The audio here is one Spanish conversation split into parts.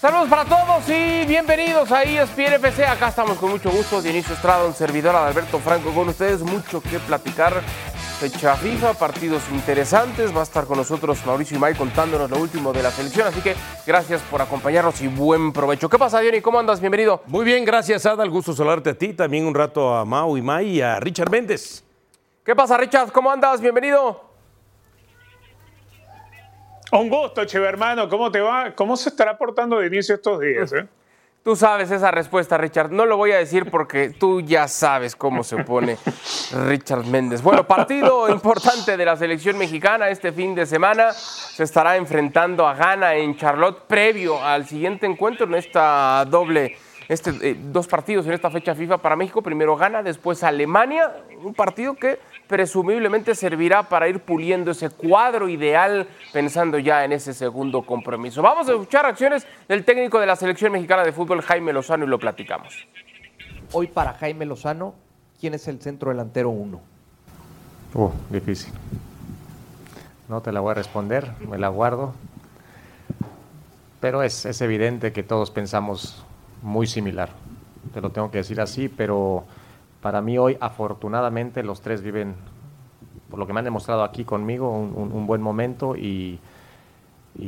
Saludos para todos y bienvenidos a ESPN FC. Acá estamos con mucho gusto. Dionisio Estrada, un servidor Alberto Franco con ustedes. Mucho que platicar. Fecha FIFA, partidos interesantes. Va a estar con nosotros Mauricio Imay contándonos lo último de la selección. Así que gracias por acompañarnos y buen provecho. ¿Qué pasa, Diony? ¿Cómo andas? Bienvenido. Muy bien, gracias, Adal. Gusto saludarte a ti. También un rato a Mau Imay y a Richard Méndez. ¿Qué pasa, Richard? ¿Cómo andas? Bienvenido. Un gusto, Cheve hermano. ¿Cómo te va? ¿Cómo se estará portando de inicio estos días? Eh? Tú sabes esa respuesta, Richard. No lo voy a decir porque tú ya sabes cómo se pone Richard Méndez. Bueno, partido importante de la selección mexicana este fin de semana. Se estará enfrentando a Ghana en Charlotte previo al siguiente encuentro en esta doble, este, eh, dos partidos en esta fecha FIFA para México. Primero Ghana, después Alemania. Un partido que presumiblemente servirá para ir puliendo ese cuadro ideal pensando ya en ese segundo compromiso. Vamos a escuchar acciones del técnico de la selección mexicana de fútbol, Jaime Lozano, y lo platicamos. Hoy para Jaime Lozano, ¿quién es el centro delantero uno? Uh, difícil. No te la voy a responder, me la guardo. Pero es, es evidente que todos pensamos muy similar. Te lo tengo que decir así, pero para mí hoy, afortunadamente, los tres viven, por lo que me han demostrado aquí conmigo, un, buen momento y,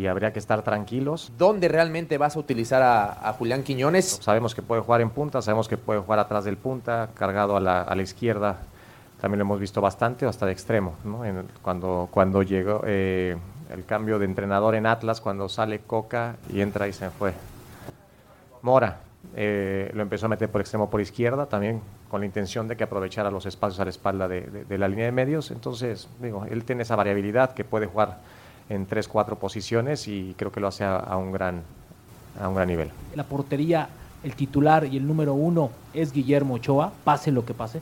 habría que estar tranquilos. ¿Dónde realmente vas a utilizar a, Julián Quiñones? Sabemos que puede jugar en punta, sabemos que puede jugar atrás del punta, cargado a la, izquierda. También lo hemos visto bastante, hasta de extremo. cuando, cuando llegó eh, el cambio de entrenador en Atlas, cuando sale Coca y entra y se fue. Mora, eh, lo empezó a meter por extremo por izquierda, también con la intención de que aprovechara los espacios a la espalda de, la línea de medios. Entonces, digo, él tiene esa variabilidad que puede jugar en tres, cuatro posiciones y creo que lo hace a, un, gran, a un gran nivel. La portería, el titular y el número uno es Guillermo Ochoa, pase lo que pase.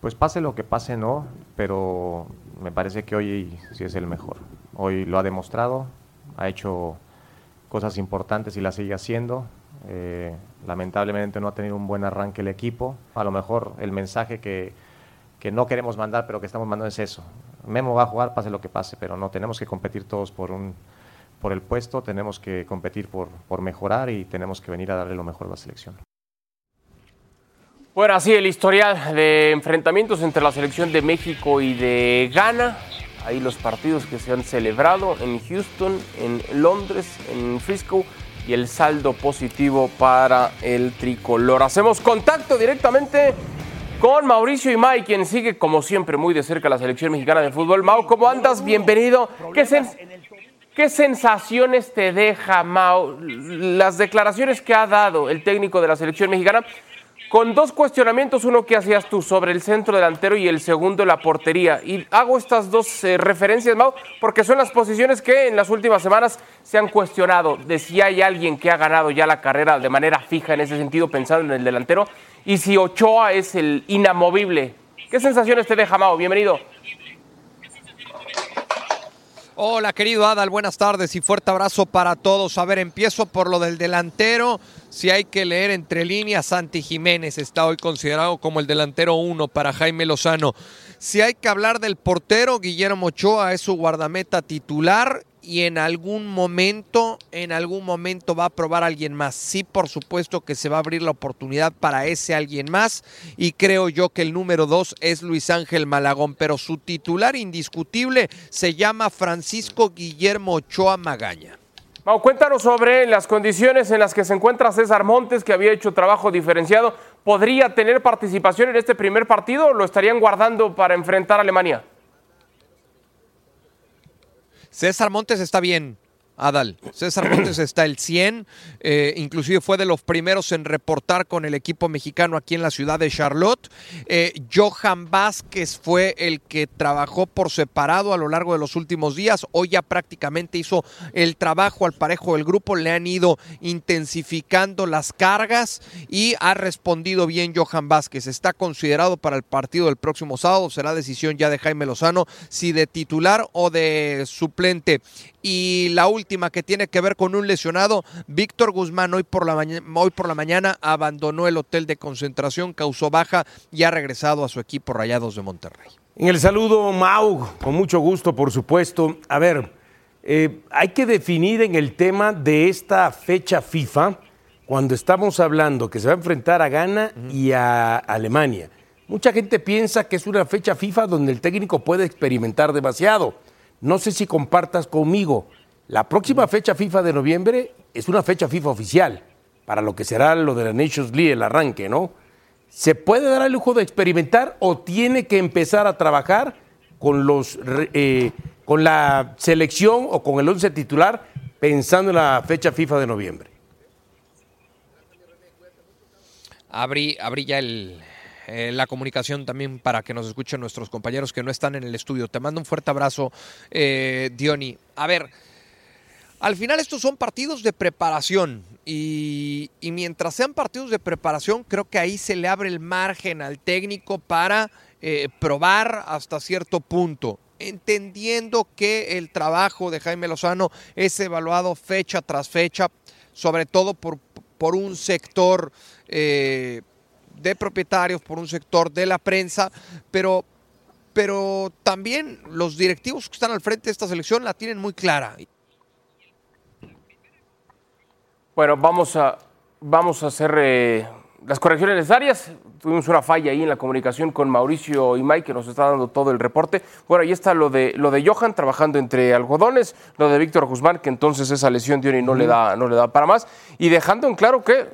Pues pase lo que pase, no, pero me parece que hoy sí es el mejor. Hoy lo ha demostrado, ha hecho cosas importantes y las sigue haciendo. Eh, lamentablemente no ha tenido un buen arranque el equipo. A lo mejor el mensaje que, que, no queremos mandar, pero que estamos mandando es eso. Memo va a jugar, pase lo que pase, pero no tenemos que competir todos por, un, por el puesto, tenemos que competir por, por mejorar y tenemos que venir a darle lo mejor a la selección. Bueno, así el historial de enfrentamientos entre la selección de México y de Ghana. Ahí los partidos que se han celebrado en Houston, en Londres, en Frisco y el saldo positivo para el tricolor. Hacemos contacto directamente con Mauricio Imay, quien sigue como siempre muy de cerca la selección mexicana de fútbol. Mau, ¿cómo andas? Bienvenido. ¿Qué, sensaciones te deja, Mau, las declaraciones que ha dado el técnico de la selección mexicana? Con dos cuestionamientos, uno que hacías tú sobre el centro delantero y el segundo la portería. Y hago estas dos eh, referencias, Mau, porque son las posiciones que en las últimas semanas se han cuestionado de si hay alguien que ha ganado ya la carrera de manera fija en ese sentido, pensando en el delantero, y si Ochoa es el inamovible. ¿Qué sensaciones te deja, Mau? Bienvenido. Hola querido Adal, buenas tardes y fuerte abrazo para todos. A ver, empiezo por lo del delantero. Si hay que leer entre líneas, Santi Jiménez está hoy considerado como el delantero uno para Jaime Lozano. Si hay que hablar del portero, Guillermo Ochoa es su guardameta titular y en algún momento, en algún momento va a probar alguien más. Sí, por supuesto que se va a abrir la oportunidad para ese alguien más y creo yo que el número dos es Luis Ángel Malagón, pero su titular indiscutible se llama Francisco Guillermo Ochoa Magaña. Mau, cuéntanos sobre las condiciones en las que se encuentra César Montes, que había hecho trabajo diferenciado. ¿Podría tener participación en este primer partido o lo estarían guardando para enfrentar a Alemania? César Montes está bien. Adal. César Montes está el 100, eh, inclusive fue de los primeros en reportar con el equipo mexicano aquí en la ciudad de Charlotte. Eh, Johan Vázquez fue el que trabajó por separado a lo largo de los últimos días. Hoy ya prácticamente hizo el trabajo al parejo del grupo, le han ido intensificando las cargas y ha respondido bien Johan Vázquez. Está considerado para el partido del próximo sábado, será decisión ya de Jaime Lozano si de titular o de suplente. Y la última que tiene que ver con un lesionado, Víctor Guzmán hoy por, la hoy por la mañana abandonó el hotel de concentración, causó baja y ha regresado a su equipo Rayados de Monterrey. En el saludo, Mau, con mucho gusto, por supuesto. A ver, eh, hay que definir en el tema de esta fecha FIFA, cuando estamos hablando que se va a enfrentar a Ghana y a Alemania. Mucha gente piensa que es una fecha FIFA donde el técnico puede experimentar demasiado. No sé si compartas conmigo. La próxima fecha FIFA de noviembre es una fecha FIFA oficial para lo que será lo de la Nations League, el arranque, ¿no? ¿Se puede dar el lujo de experimentar o tiene que empezar a trabajar con, los, eh, con la selección o con el once titular pensando en la fecha FIFA de noviembre? Abrí, abrí ya el, eh, la comunicación también para que nos escuchen nuestros compañeros que no están en el estudio. Te mando un fuerte abrazo, eh, Diony. A ver, al final estos son partidos de preparación y, mientras sean partidos de preparación creo que ahí se le abre el margen al técnico para eh, probar hasta cierto punto entendiendo que el trabajo de Jaime Lozano es evaluado fecha tras fecha, sobre todo por, por un sector eh, de propietarios, por un sector de la prensa, pero, pero también los directivos que están al frente de esta selección la tienen muy clara. Bueno, vamos a, vamos a hacer eh, las correcciones necesarias. Tuvimos una falla ahí en la comunicación con Mauricio y Mike, que nos está dando todo el reporte. Bueno, ahí está lo de, lo de Johan trabajando entre algodones, lo de Víctor Guzmán, que entonces esa lesión de y no, le da, no le da para más. Y dejando en claro que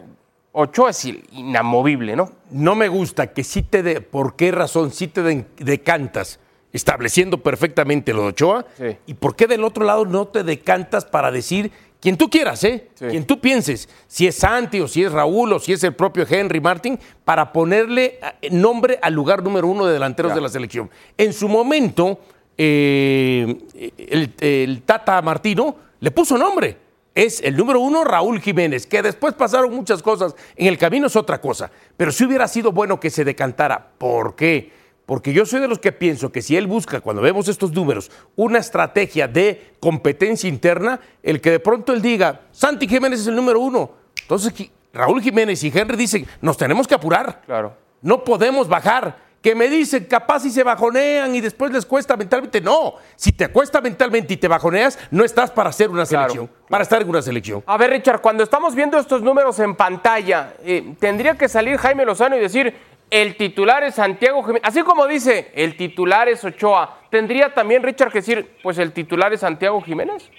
Ochoa es inamovible, ¿no? No me gusta que sí te de, ¿por qué razón sí te de, decantas? Estableciendo perfectamente lo de Ochoa. Sí. ¿Y por qué del otro lado no te decantas para decir quien tú quieras, ¿eh? Sí. Quien tú pienses, si es Santi o si es Raúl o si es el propio Henry Martin, para ponerle eh, nombre al lugar número uno de delanteros Claro. de la selección. En su momento, eh, el, el Tata Martino le puso nombre. Es el número uno Raúl Jiménez, que después pasaron muchas cosas. En el camino es otra cosa. Pero si hubiera sido bueno que se decantara. ¿Por qué? Porque yo soy de los que pienso que si él busca, cuando vemos estos números, una estrategia de competencia interna, el que de pronto él diga, Santi Jiménez es el número uno. Entonces Raúl Jiménez y Henry dicen, nos tenemos que apurar. Claro. No podemos bajar. Que me dicen, capaz si se bajonean y después les cuesta mentalmente. No, si te cuesta mentalmente y te bajoneas, no estás para hacer una Claro, selección, para estar en una selección. A ver, Richard, cuando estamos viendo estos números en pantalla, eh, tendría que salir Jaime Lozano y decir, el titular es Santiago Jiménez. Así como dice, el titular es Ochoa. ¿Tendría también Richard que decir, pues el titular es Santiago Jiménez?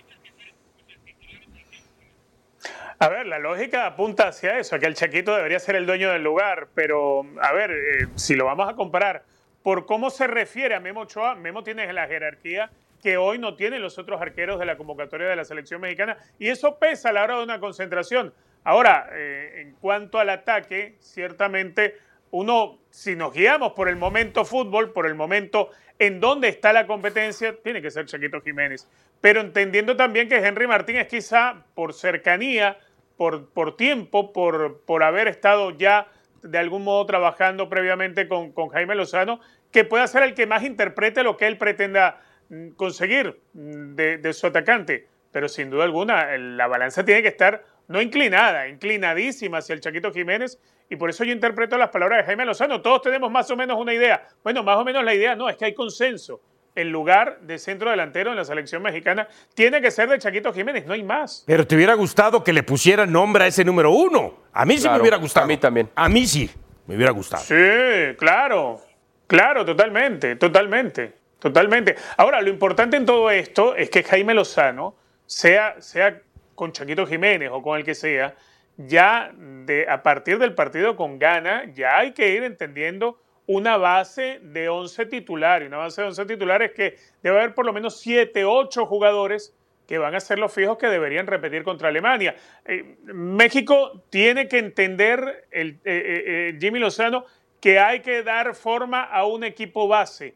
A ver, la lógica apunta hacia eso, que el Chaquito debería ser el dueño del lugar, pero a ver, eh, si lo vamos a comparar por cómo se refiere a Memo Ochoa, Memo tiene la jerarquía que hoy no tienen los otros arqueros de la convocatoria de la selección mexicana y eso pesa a la hora de una concentración. Ahora, eh, en cuanto al ataque, ciertamente uno, si nos guiamos por el momento fútbol, por el momento en donde está la competencia, tiene que ser Chaquito Jiménez. Pero entendiendo también que Henry Martínez quizá por cercanía, por, por tiempo, por, por haber estado ya de algún modo trabajando previamente con, con Jaime Lozano, que pueda ser el que más interprete lo que él pretenda mm, conseguir mm, de, de su atacante. Pero sin duda alguna, la balanza tiene que estar no inclinada, inclinadísima hacia el Chaquito Jiménez. Y por eso yo interpreto las palabras de Jaime Lozano. Todos tenemos más o menos una idea. Bueno, más o menos la idea no, es que hay consenso. El lugar de centro delantero en la selección mexicana tiene que ser de Chaquito Jiménez, no hay más. Pero te hubiera gustado que le pusieran nombre a ese número uno. A mí sí Claro, me hubiera gustado. a mí también. A mí sí, me hubiera gustado. Sí, claro, claro, totalmente, totalmente, totalmente. Ahora, lo importante en todo esto es que Jaime Lozano, sea, sea con Chaquito Jiménez o con el que sea, ya de, a partir del partido con Ghana, ya hay que ir entendiendo una base de 11 titulares. Una base de 11 titulares que debe haber por lo menos 7, 8 jugadores que van a ser los fijos que deberían repetir contra Alemania. Eh, México tiene que entender, el, eh, eh, Jimmy Lozano, que hay que dar forma a un equipo base.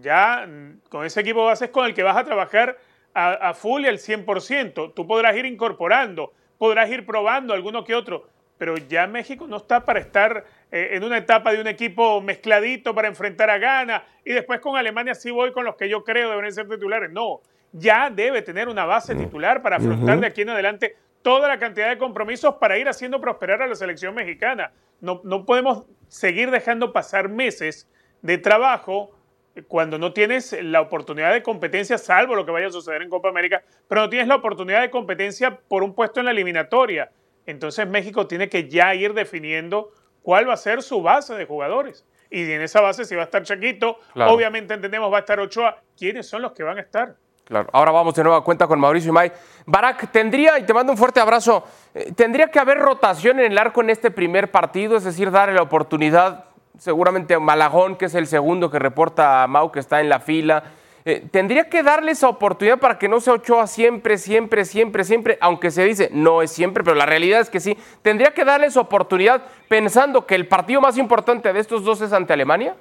Ya mm, con ese equipo base es con el que vas a trabajar a, a full y al 100%. Tú podrás ir incorporando, podrás ir probando alguno que otro, pero ya México no está para estar en una etapa de un equipo mezcladito para enfrentar a Ghana y después con Alemania sí voy con los que yo creo deben ser titulares. No, ya debe tener una base titular para afrontar de aquí en adelante toda la cantidad de compromisos para ir haciendo prosperar a la selección mexicana. No, no podemos seguir dejando pasar meses de trabajo cuando no tienes la oportunidad de competencia, salvo lo que vaya a suceder en Copa América, pero no tienes la oportunidad de competencia por un puesto en la eliminatoria. Entonces México tiene que ya ir definiendo cuál va a ser su base de jugadores. Y en esa base, si va a estar Chaquito, Claro. obviamente entendemos va a estar Ochoa. ¿Quiénes son los que van a estar? Claro. Ahora vamos de nueva cuenta con Mauricio Imay. Barak, tendría, y te mando un fuerte abrazo, eh, tendría que haber rotación en el arco en este primer partido, es decir, darle la oportunidad, seguramente a Malagón, que es el segundo que reporta a Mau, que está en la fila. Eh, tendría que darle esa oportunidad para que no sea Ochoa siempre, siempre, siempre, siempre, aunque se dice no es siempre, pero la realidad es que sí. Tendría que darle esa oportunidad pensando que el partido más importante de estos dos es ante Alemania.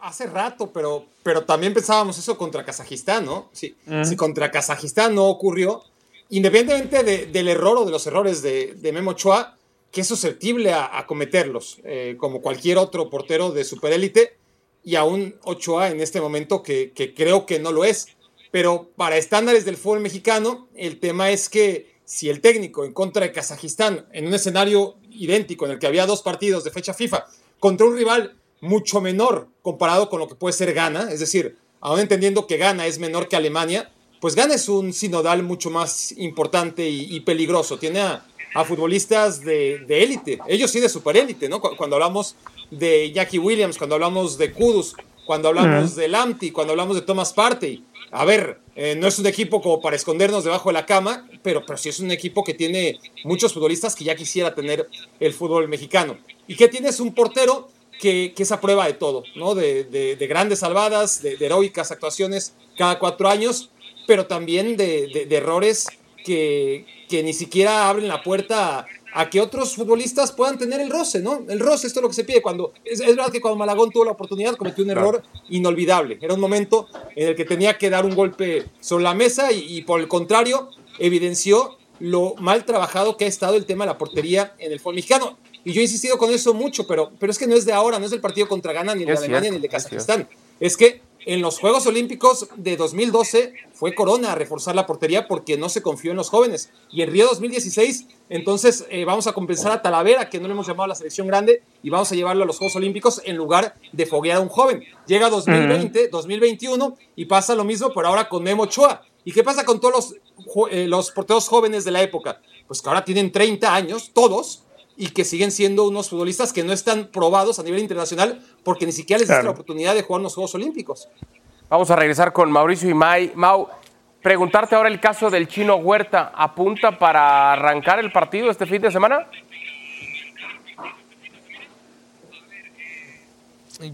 Hace rato, pero, pero también pensábamos eso contra Kazajistán, ¿no? Sí, Si contra Kazajistán no ocurrió, independientemente de- del error o de los errores de, de Memo Ochoa, que es susceptible a, a cometerlos, eh, como cualquier otro portero de superélite, y aún Ochoa en este momento que, creo que no lo es. Pero para estándares del fútbol mexicano, el tema es que si el técnico en contra de Kazajistán, en un escenario idéntico en el que había dos partidos de fecha FIFA, contra un rival mucho menor comparado con lo que puede ser Ghana, es decir, aún entendiendo que Ghana es menor que Alemania, pues Ghana es un sinodal mucho más importante y, peligroso. Tiene a, a futbolistas de élite, ellos sí de superélite, ¿no? Cu- Cuando hablamos de Jackie Williams, cuando hablamos de Kudus, cuando hablamos de Lamptey, cuando hablamos de Thomas Partey. A ver, eh, no es un equipo como para escondernos debajo de la cama, pero, pero sí es un equipo que tiene muchos futbolistas que ya quisiera tener el fútbol mexicano. ¿Y qué tienes? Un portero que, que es a prueba de todo, ¿no? De, de- de grandes salvadas, de, de heroicas actuaciones cada cuatro años, pero también de, de- de errores que, que ni siquiera abren la puerta a, que otros futbolistas puedan tener el roce, ¿no? El roce, esto es lo que se pide. Cuando, es, es verdad que cuando Malagón tuvo la oportunidad cometió un error inolvidable. Era un momento en el que tenía que dar un golpe sobre la mesa y, y por el contrario evidenció lo mal trabajado que ha estado el tema de la portería en el fútbol mexicano. Y yo he insistido con eso mucho, pero, pero es que no es de ahora, no es del partido contra Ghana, ni el de Alemania, ni el de. Kazajistán. Es que en los Juegos Olímpicos de 2012 fue Corona a reforzar la portería porque no se confió en los jóvenes. Y en Río 2016, entonces eh, vamos a compensar a Talavera, que no le hemos llamado a la selección grande, y vamos a llevarlo a los Juegos Olímpicos en lugar de foguear a un joven. Llega 2020, 2021 y pasa lo mismo, pero ahora con Memo Ochoa. ¿Y qué pasa con todos los, eh, los porteros jóvenes de la época? Pues que ahora tienen 30 años, todos, y que siguen siendo unos futbolistas que no están probados a nivel internacional porque ni siquiera les diste Claro. la oportunidad de jugar en los Juegos Olímpicos. Vamos a regresar con Mauricio y May. Mau, preguntarte ahora el caso del chino Huerta. ¿Apunta para arrancar el partido este fin de semana?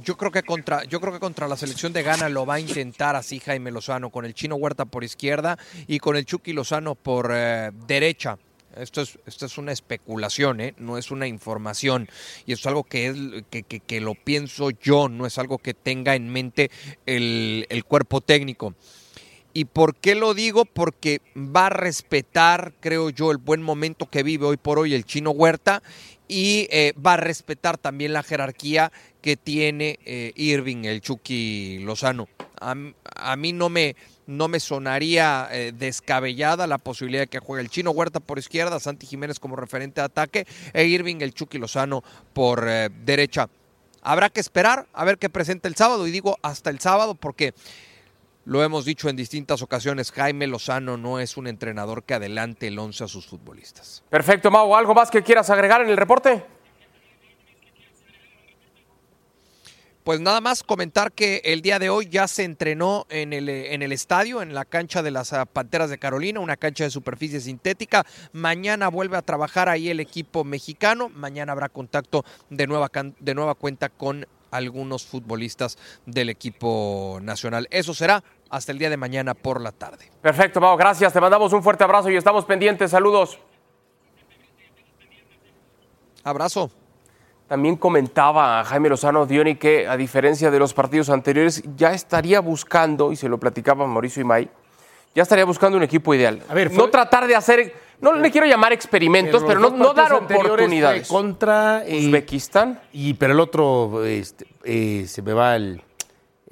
Yo creo que contra, yo creo que contra la selección de Ghana lo va a intentar así Jaime Lozano, con el Chino Huerta por izquierda y con el Chucky Lozano por eh, derecha. Esto es, esto es una especulación, ¿eh? no es una información. Y es algo que, es, que, que- que lo pienso yo, no es algo que tenga en mente el, el cuerpo técnico. ¿Y por qué lo digo? Porque va a respetar, creo yo, el buen momento que vive hoy por hoy el chino Huerta y eh, va a respetar también la jerarquía que tiene eh, Irving, el Chucky Lozano. A, a mí no me, no me sonaría eh, descabellada la posibilidad de que juegue el chino Huerta por izquierda, Santi Jiménez como referente de ataque e Irving, el Chucky Lozano por eh, derecha. Habrá que esperar a ver qué presenta el sábado y digo hasta el sábado porque lo hemos dicho en distintas ocasiones, Jaime Lozano no es un entrenador que adelante el 11 a sus futbolistas. Perfecto, Mau. ¿Algo más que quieras agregar en el reporte? Pues nada más comentar que el día de hoy ya se entrenó en el, eh, en el estadio, en la cancha de las ah, Panteras de Carolina, una cancha de superficie sintética. Mañana vuelve a trabajar ahí el equipo mexicano. Mañana habrá contacto de nueva, de nueva cuenta con algunos futbolistas del equipo nacional. Eso será hasta el día de mañana por la tarde. Perfecto, Mau. Gracias. Te mandamos un fuerte abrazo y estamos pendientes. Saludos. Abrazo. También comentaba Jaime Lozano Dioni que, a diferencia de los partidos anteriores, ya estaría buscando, y se lo platicaba Mauricio Imay, ya estaría buscando un equipo ideal. A ver, no tratar de hacer, no le quiero llamar experimentos, pero, no, no dar oportunidades. Contra eh, Uzbekistán. y pero el otro este, eh, se me va el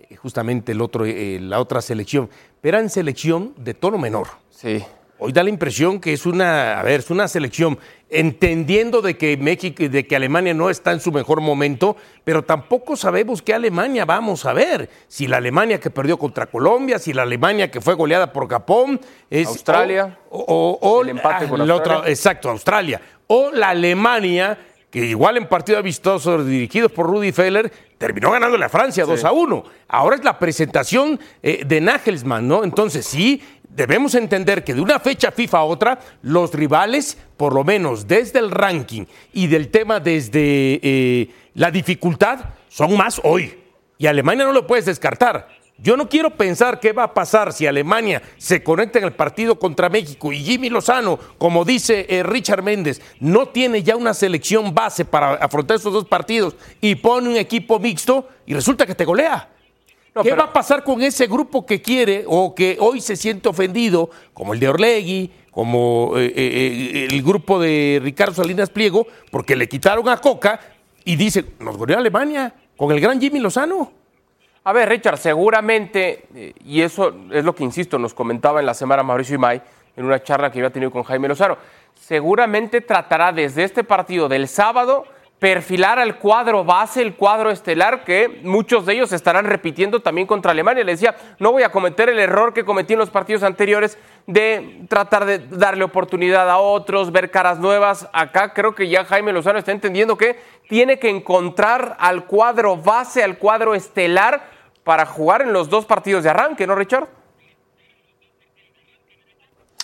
eh, justamente el otro eh, la otra selección, pero en selección de tono menor. Sí. Hoy da la impresión que es una, a ver, es una selección entendiendo de que México y de que Alemania no está en su mejor momento, pero tampoco sabemos qué Alemania vamos a ver. Si la Alemania que perdió contra Colombia, si la Alemania que fue goleada por Japón, es Australia, o, o- o- el empate con la otra- exacto, Australia, o la Alemania que igual en partido amistoso dirigidos por Rudy Feller terminó ganándole a Francia 2 a 1. Ahora es la presentación eh, de Nagelsmann, ¿no? Entonces sí, debemos entender que de una fecha FIFA a otra, los rivales, por lo menos desde el ranking y del tema desde eh, la dificultad, son más hoy. Y Alemania no lo puedes descartar. Yo no quiero pensar qué va a pasar si Alemania se conecta en el partido contra México y Jimmy Lozano, como dice eh, Richard Méndez, no tiene ya una selección base para afrontar esos dos partidos y pone un equipo mixto y resulta que te golea. No, ¿Qué pero- va a pasar con ese grupo que quiere o que hoy se siente ofendido, como el de Orlegui, como eh, eh, eh, el grupo de Ricardo Salinas Pliego, porque le quitaron a Coca y dice, nos goleó Alemania con el gran Jimmy Lozano? A ver, Richard, seguramente, y eso es lo que insisto, nos comentaba en la semana Mauricio Imay en una charla que había tenido con Jaime Lozano, seguramente tratará desde este partido del sábado perfilar al cuadro base, el cuadro estelar, que muchos de ellos estarán repitiendo también contra Alemania. Le decía, no voy a cometer el error que cometí en los partidos anteriores de tratar de darle oportunidad a otros, ver caras nuevas. Acá creo que ya Jaime Lozano está entendiendo que tiene que encontrar al cuadro base, al cuadro estelar para jugar en los dos partidos de arranque, ¿no, Richard?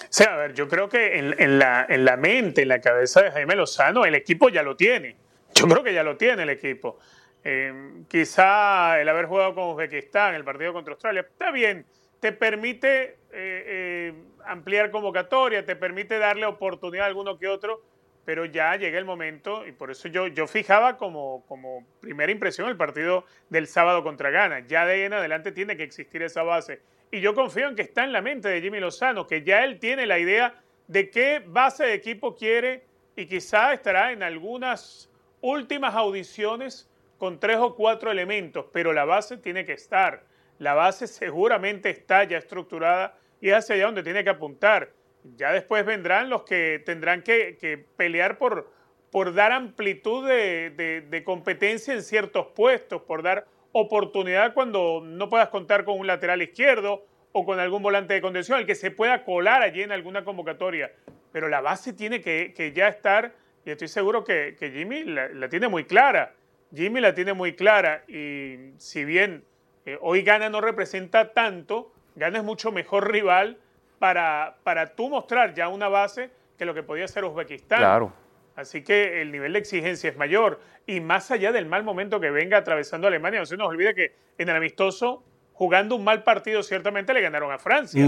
Sí, a ver, yo creo que en, la, en la mente, en la cabeza de Jaime Lozano, el equipo ya lo tiene. Yo creo que ya lo tiene el equipo. Eh, quizá el haber jugado con Uzbekistán, el partido contra Australia, está bien, te permite eh, eh, ampliar convocatoria, te permite darle oportunidad a alguno que otro, pero ya llega el momento, y por eso yo, yo fijaba como, como primera impresión el partido del sábado contra Ghana. Ya de ahí en adelante tiene que existir esa base. Y yo confío en que está en la mente de Jimmy Lozano, que ya él tiene la idea de qué base de equipo quiere y quizá estará en algunas últimas audiciones con tres o cuatro elementos, pero la base tiene que estar. La base seguramente está ya estructurada y es hacia allá donde tiene que apuntar. Ya después vendrán los que tendrán que, pelear por, por dar amplitud de, competencia en ciertos puestos, por dar oportunidad cuando no puedas contar con un lateral izquierdo o con algún volante de contención, el que se pueda colar allí en alguna convocatoria. Pero la base tiene que ya estar, y estoy seguro que, que Jimmy la, la tiene muy clara. Jimmy la tiene muy clara y si bien eh, hoy Gana no representa tanto, Gana es mucho mejor rival para, para tú mostrar ya una base que lo que podía ser Uzbekistán. Claro. Así que el nivel de exigencia es mayor. Y más allá del mal momento que venga atravesando Alemania, no se nos olvide que en el amistoso, jugando un mal partido, ciertamente le ganaron a Francia.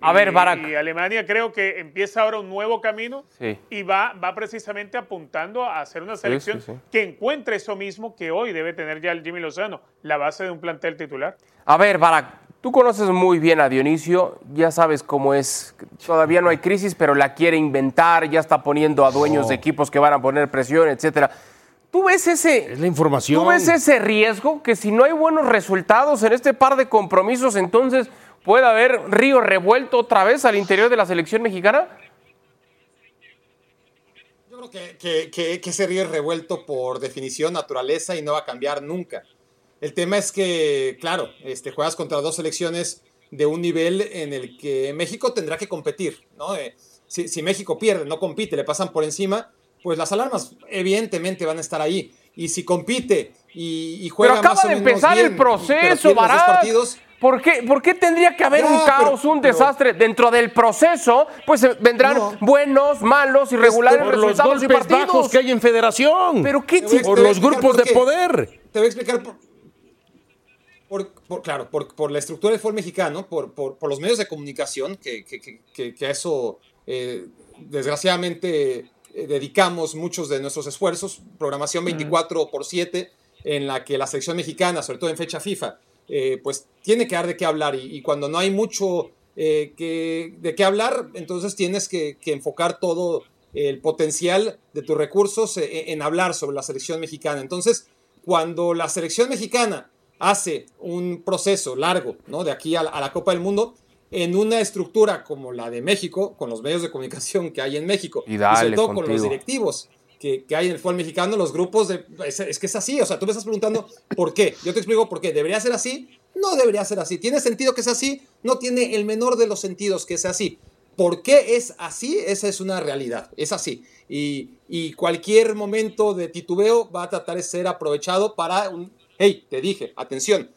A ver, Barak. Y Alemania creo que empieza ahora un nuevo camino Sí. y va, va precisamente apuntando a hacer una selección sí, sí. que encuentre eso mismo que hoy debe tener ya el Jimmy Lozano, la base de un plantel titular. A ver, Barak, tú conoces muy bien a Dionisio, ya sabes cómo es. Todavía no hay crisis, pero la quiere inventar, ya está poniendo a dueños de equipos que van a poner presión, etcétera. ¿Tú ves ese, Es la información. ¿Tú ves ese riesgo que si no hay buenos resultados en este par de compromisos, entonces puede haber río revuelto otra vez al interior de la selección mexicana? Yo creo que, que, que- que ese río es revuelto por definición, naturaleza y no va a cambiar nunca. El tema es que, claro, este, juegas contra dos selecciones de un nivel en el que México tendrá que competir, ¿no? Eh, si, si México pierde, no compite, le pasan por encima, pues las alarmas evidentemente van a estar ahí. Y si compite y, y juega Pero acaba más o de menos empezar bien, el pero proceso, partidos, ¿Por qué, por qué tendría que haber un caos, pero- un pero- desastre? Dentro del proceso, pues eh, vendrán No. buenos, malos, irregulares por los resultados y partidos. bajos que hay en federación. Pero qué Te por los grupos por de poder. Te voy a explicar por, por- por- claro, por, por la estructura del fútbol mexicano, por, por- por los medios de comunicación, que, que- que- que- que a eso eh, desgraciadamente eh, dedicamos muchos de nuestros esfuerzos, programación 24 por 7, en la que la selección mexicana, sobre todo en fecha FIFA, eh, pues tiene que dar de qué hablar y, y cuando no hay mucho eh, que, de qué hablar, entonces tienes que, que enfocar todo el potencial de tus recursos en hablar sobre la selección mexicana. Entonces, cuando la selección mexicana hace un proceso largo, ¿no? De aquí a la, a la Copa del Mundo, en una estructura como la de México, con los medios de comunicación que hay en México, Y dale, sobre todo con contigo. los directivos que, que hay en el fútbol mexicano, los grupos de... Es, es que es así, o sea, tú me estás preguntando por qué. Yo te explico por qué. ¿Debería ser así? No debería ser así. ¿Tiene sentido que sea así? No tiene el menor de los sentidos que sea así. ¿Por qué es así? Esa es una realidad, es así. Y, y cualquier momento de titubeo va a tratar de ser aprovechado para un... Hey, te dije, atención.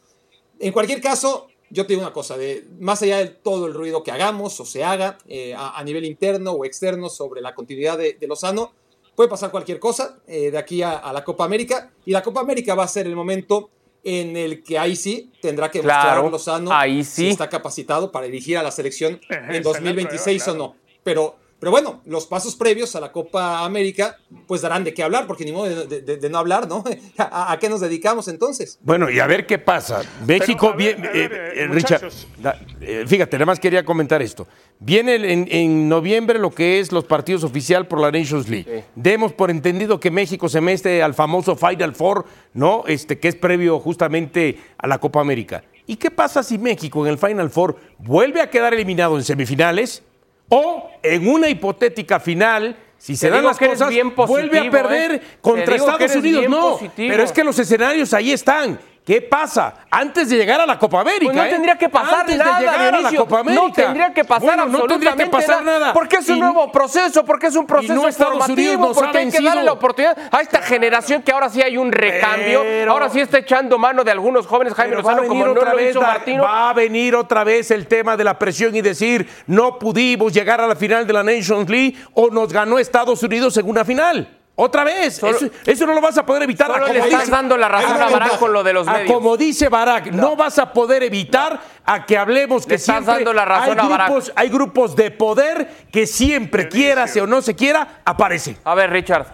En cualquier caso, yo te digo una cosa, de, más allá de todo el ruido que hagamos o se haga eh, a, a nivel interno o externo sobre la continuidad de, de Lozano, puede pasar cualquier cosa eh, de aquí a, a la Copa América. Y la Copa América va a ser el momento en el que ahí sí tendrá que Claro, mostrar Lozano ahí si sí. está capacitado para dirigir a la selección en es la 2026 prueba, o no. Pero, pero bueno, los pasos previos a la Copa América pues darán de qué hablar, porque ni modo de, de- de- no hablar, ¿no? ¿A, a qué nos dedicamos entonces? Bueno, y a ver qué pasa. México, ver, bien, eh, ver, eh, eh, Richard, da- eh, fíjate, nada más quería comentar esto. Viene en, en noviembre lo que es los partidos oficial por la Nations League. Sí. Demos por entendido que México se mete al famoso Final Four, ¿no? Este, que es previo justamente a la Copa América. ¿Y qué pasa si México en el Final Four vuelve a quedar eliminado en semifinales? O en una hipotética final, si se Te dan las cosas, vuelve a perder ¿eh? contra Estados Unidos. No, positivo. pero es que los escenarios ahí están. ¿Qué pasa? Antes de llegar a la Copa América. Pues no ¿eh? tendría que pasar Antes nada, de llegar a la. Copa América. No tendría que pasar Bueno, no tendría que absolutamente pasar nada. Porque es un Y- nuevo proceso, porque es un proceso no formativo, porque hay que darle la oportunidad a esta generación que ahora sí hay un recambio. Pero- ahora sí está echando mano de algunos jóvenes, Jaime Lozano, como no otra lo vez hizo la- Martino. va a venir otra vez el tema de la presión y decir no pudimos llegar a la final de la Nations League o nos ganó Estados Unidos en una final. Otra vez. Solo- eso, eso no lo vas a poder evitar. Solo le como estás dice- dando la razón a ventaja. con lo de los a medios. como dice Barak, no. vas a poder evitar a que hablemos que Le estás siempre dando la razón hay a Barak. grupos, hay grupos de poder que siempre, quiera o no se quiera, aparecen. A ver, Richard.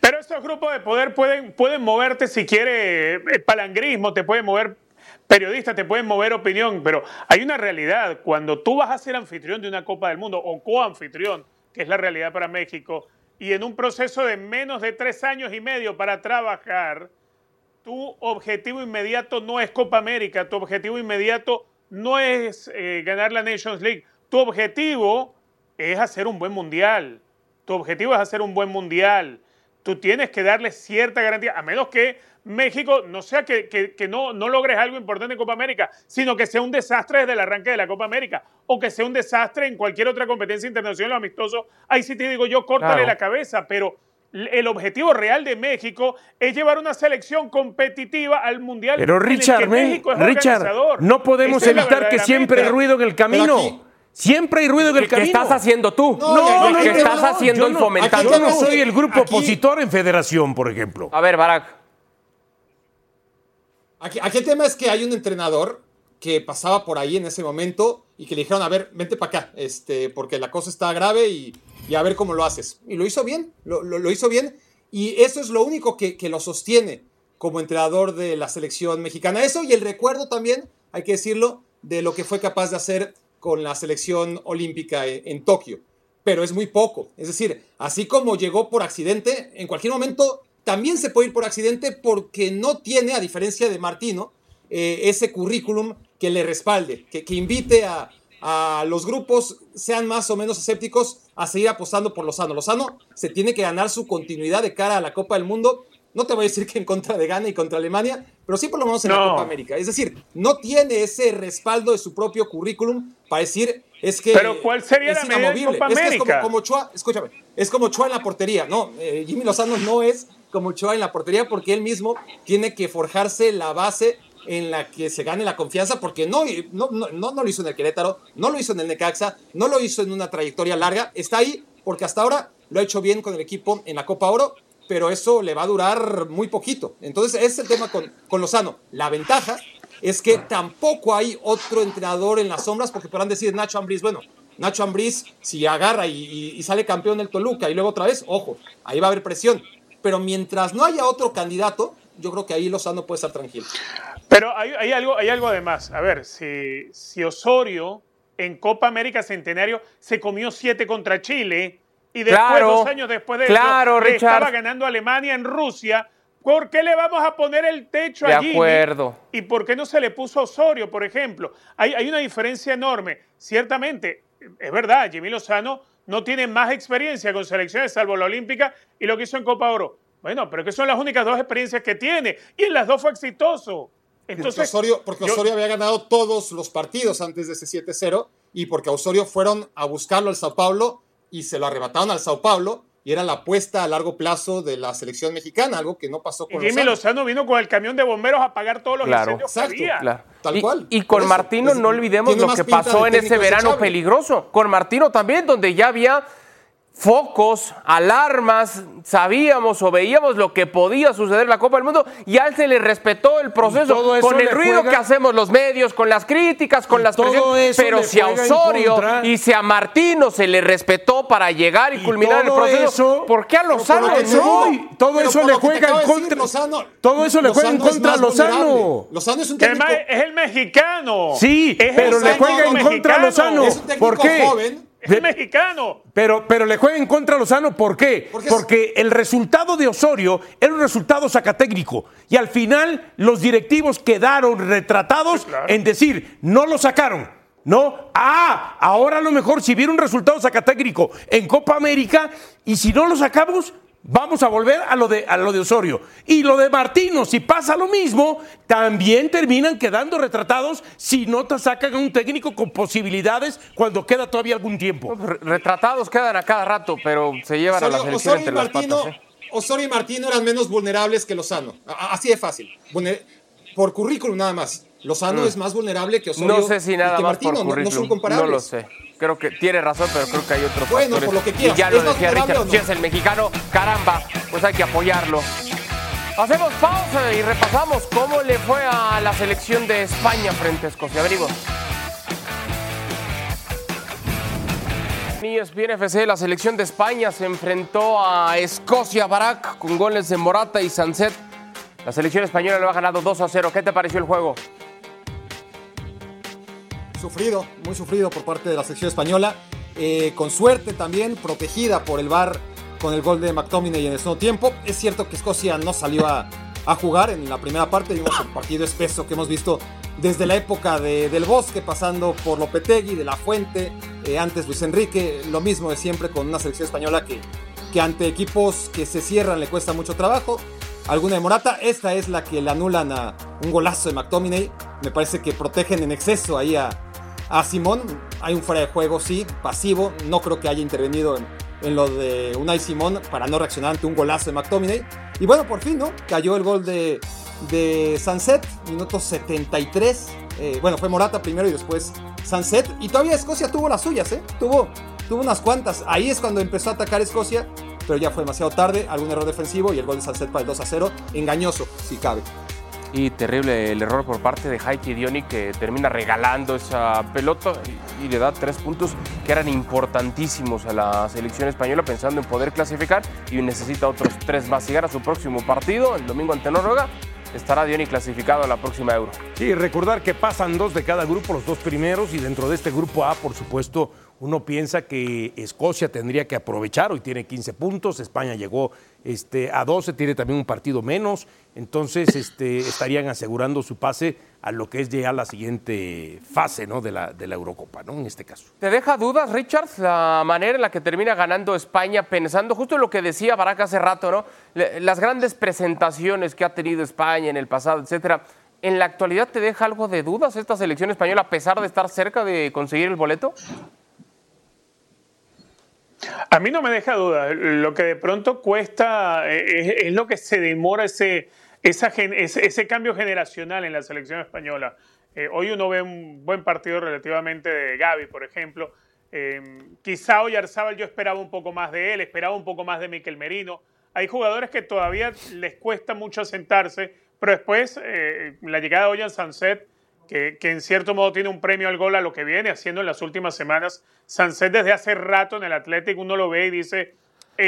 Pero estos grupos de poder pueden, pueden moverte si quiere eh, palangrismo, te pueden mover periodistas, te pueden mover opinión, pero hay una realidad. Cuando tú vas a ser anfitrión de una Copa del Mundo o coanfitrión, que es la realidad para México, y en un proceso de menos de tres años y medio para trabajar, tu objetivo inmediato no es Copa América, tu objetivo inmediato no es eh, ganar la Nations League, tu objetivo es hacer un buen mundial, tu objetivo es hacer un buen mundial, tú tienes que darle cierta garantía, a menos que México no sea que, que- que no, no logres algo importante en Copa América, sino que sea un desastre desde el arranque de la Copa América, o que sea un desastre en cualquier otra competencia internacional o amistoso, ahí sí te digo yo, córtale Claro. la cabeza, pero el objetivo real de México es llevar una selección competitiva al mundial. Pero en el que Richard, México es Richard, organizador. no podemos Esa evitar que siempre meta. ruido en el Pero camino. Siempre hay ruido en el ¿Qué, qué camino. estás haciendo tú? No, No, no, ¿Qué no, estás no, haciendo yo y no- fomentando? Yo no soy el grupo aquí- opositor en federación, por ejemplo. A ver, Barak. Aquí, aquí el tema es que hay un entrenador que pasaba por ahí en ese momento y que le dijeron, a ver, vente para acá, este, porque la cosa está grave y, y a ver cómo lo haces. Y lo hizo bien, lo, lo- lo hizo bien. Y eso es lo único que, que lo sostiene como entrenador de la selección mexicana. Eso y el recuerdo también, hay que decirlo, de lo que fue capaz de hacer con la selección olímpica en, en Tokio. Pero es muy poco. Es decir, así como llegó por accidente, en cualquier momento también se puede ir por accidente porque no tiene, a diferencia de Martino, eh, ese currículum que le respalde, que, que invite a, a los grupos, sean más o menos escépticos, a seguir apostando por Lozano. Lozano se tiene que ganar su continuidad de cara a la Copa del Mundo. No te voy a decir que en contra de Ghana y contra Alemania, pero sí por lo menos en la. Copa América. Es decir, no tiene ese respaldo de su propio currículum para decir es que Pero ¿cuál sería es la inamovible. Copa Es que es como, América? como Ochoa, escúchame, es como Ochoa en la portería. No, eh, Jimmy Lozano no es como Ochoa en la portería porque él mismo tiene que forjarse la base en la que se gane la confianza porque no, no, no, no lo hizo en el Querétaro, no lo hizo en el Necaxa, no lo hizo en una trayectoria larga, está ahí porque hasta ahora lo ha hecho bien con el equipo en la Copa Oro, pero eso le va a durar muy poquito. Entonces ese es el tema con, con Lozano. La ventaja es que tampoco hay otro entrenador en las sombras porque podrán decir Nacho Ambriz, bueno, Nacho Ambriz si agarra y, sale campeón del Toluca y luego otra vez, ojo, ahí va a haber presión. Pero mientras no haya otro candidato, yo creo que ahí Lozano puede estar tranquilo. Pero hay, hay algo, hay algo además. A ver, si, si Osorio en Copa América Centenario se comió siete contra Chile y después, Claro, dos años después de claro, eso, Richard. estaba ganando Alemania en Rusia, ¿Por qué le vamos a poner el techo De a Jimmy? acuerdo. ¿Y por qué no se le puso Osorio, por ejemplo? Hay, hay una diferencia enorme. Ciertamente, es verdad, Jimmy Lozano no tiene más experiencia con selecciones salvo la olímpica y lo que hizo en Copa Oro. Bueno, pero que son las únicas dos experiencias que tiene y en las dos fue exitoso. Porque Entonces, Osorio, porque yo- Osorio había ganado todos los partidos antes de ese 7-0 y porque a Osorio fueron a buscarlo al Sao Paulo y se lo arrebataron al Sao Paulo y era la apuesta a largo plazo de la selección mexicana, algo que no pasó y con Jimmy Lozano. Lozano vino con el camión de bomberos a apagar todos los Claro. incendios Exacto, que había. Claro. Tal y, cual. y con eso, Martino es- no olvidemos lo que pasó en ese verano desechable. peligroso. Con Martino también, donde ya había focos, alarmas, sabíamos o veíamos lo que podía suceder en la Copa del Mundo y a él se le respetó el proceso todo eso con el ruido juega- que hacemos los medios, con las críticas, con Y las todo presiones, pero si a Osorio contra. y si a Martino se le respetó para llegar y, Y culminar el todo proceso, eso- ¿por qué a Lozano no? Todo pero eso le juega en contra- Lozano- todo eso le juega en contra a Lozano. Lozano es un técnico es el mexicano. Sí, pero le juega en contra a. Lozano. ¿Por qué? Es el mexicano. Pero, pero le juega en contra a Lozano, ¿por qué? Porque es- Porque el resultado de Osorio era un resultado sacatécnico. Y al final los directivos quedaron retratados Sí, claro. en decir, no lo sacaron. No, ah, ahora a lo mejor si viene un resultado sacatécnico en Copa América y si no lo sacamos, vamos a volver a lo de, a lo de Osorio. Y lo de Martino, si pasa lo mismo, también terminan quedando retratados si no te sacan a un técnico con posibilidades cuando queda todavía algún tiempo. Re- Retratados quedan a cada rato, pero se llevan a la selección Osorio y entre las Martino, patas. ¿eh? Osorio y Martino eran menos vulnerables que Lozano. Así de fácil. Por currículum nada más. Lozano es más vulnerable que Osorio Mm. No sé si y nada que más Martino. por no- no, son comparables. No lo sé. Creo que tiene razón, pero creo que hay otros Bueno, factores. por lo que quieras. Y ya lo ¿Es más decía Richard, no? si es el mexicano, caramba, pues hay que apoyarlo. Hacemos pausa y repasamos cómo le fue a la selección de España frente a Escocia. Venimos. ESPN FC, la selección de España se enfrentó a Escocia Barak con goles de Morata y Sanset. La selección española lo ha ganado 2 a 0. ¿Qué te pareció el juego? Sufrido, muy sufrido por parte de la sección española. Eh, con suerte también, protegida por el VAR con el gol de McTominay en el segundo tiempo. Es cierto que Escocia no salió a, jugar en la primera parte. Vimos el partido espeso que hemos visto desde la época de- del Bosque, pasando por Lopetegui, de La Fuente, eh, antes Luis Enrique. Lo mismo de siempre con una selección española que, que ante equipos que se cierran le cuesta mucho trabajo. Alguna de Morata, esta es la que le anulan a un golazo de McTominay. Me parece que protegen en exceso ahí a, a Simón. Hay un fuera de juego, sí, pasivo. No creo que haya intervenido en, en lo de Unai Simón para no reaccionar ante un golazo de McTominay. Y bueno, por fin, ¿no? Cayó el gol de, de Sunset, minuto 73. Eh, bueno, fue Morata primero y después Sunset. Y todavía Escocia tuvo las suyas, ¿eh? Tuvo, tuvo unas cuantas. Ahí es cuando empezó a atacar Escocia, pero ya fue demasiado tarde. Algún error defensivo y el gol de Sunset para el 2 a 0. Engañoso, si cabe. Y terrible el error por parte de Heike Dioni que termina regalando esa pelota y, le da tres puntos que eran importantísimos a la selección española pensando en poder clasificar y necesita otros tres más. Si gana su próximo partido, el domingo ante Noruega, estará Dioni clasificado a la próxima Euro. Sí, recordar que pasan dos de cada grupo, los dos primeros, y dentro de este grupo A, por supuesto, uno piensa que Escocia tendría que aprovechar, hoy tiene 15 puntos, España llegó este, a 12, tiene también un partido menos, entonces este, estarían asegurando su pase a lo que es ya la siguiente fase ¿no? de, la, de la Eurocopa, ¿no? en este caso. ¿Te deja dudas, Richard, la manera en la que termina ganando España, pensando justo en lo que decía Barack hace rato, ¿no? Las grandes presentaciones que ha tenido España en el pasado, etcétera. ¿En la actualidad te deja algo de dudas esta selección española a pesar de estar cerca de conseguir el boleto? A mí no me deja duda. Lo que de pronto cuesta eh, es, es lo que se demora ese, esa gen- ese, cambio generacional en la selección española. Eh, hoy uno ve un buen partido relativamente de Gaby, por ejemplo. Eh, quizá Oyarzábal yo esperaba un poco más de él, esperaba un poco más de Miquel Merino. Hay jugadores que todavía les cuesta mucho asentarse, pero después eh, la llegada de Oyan Sanset que, que en cierto modo tiene un premio al gol a lo que viene haciendo en las últimas semanas. Sanset desde hace rato en el Atlético uno lo ve y dice,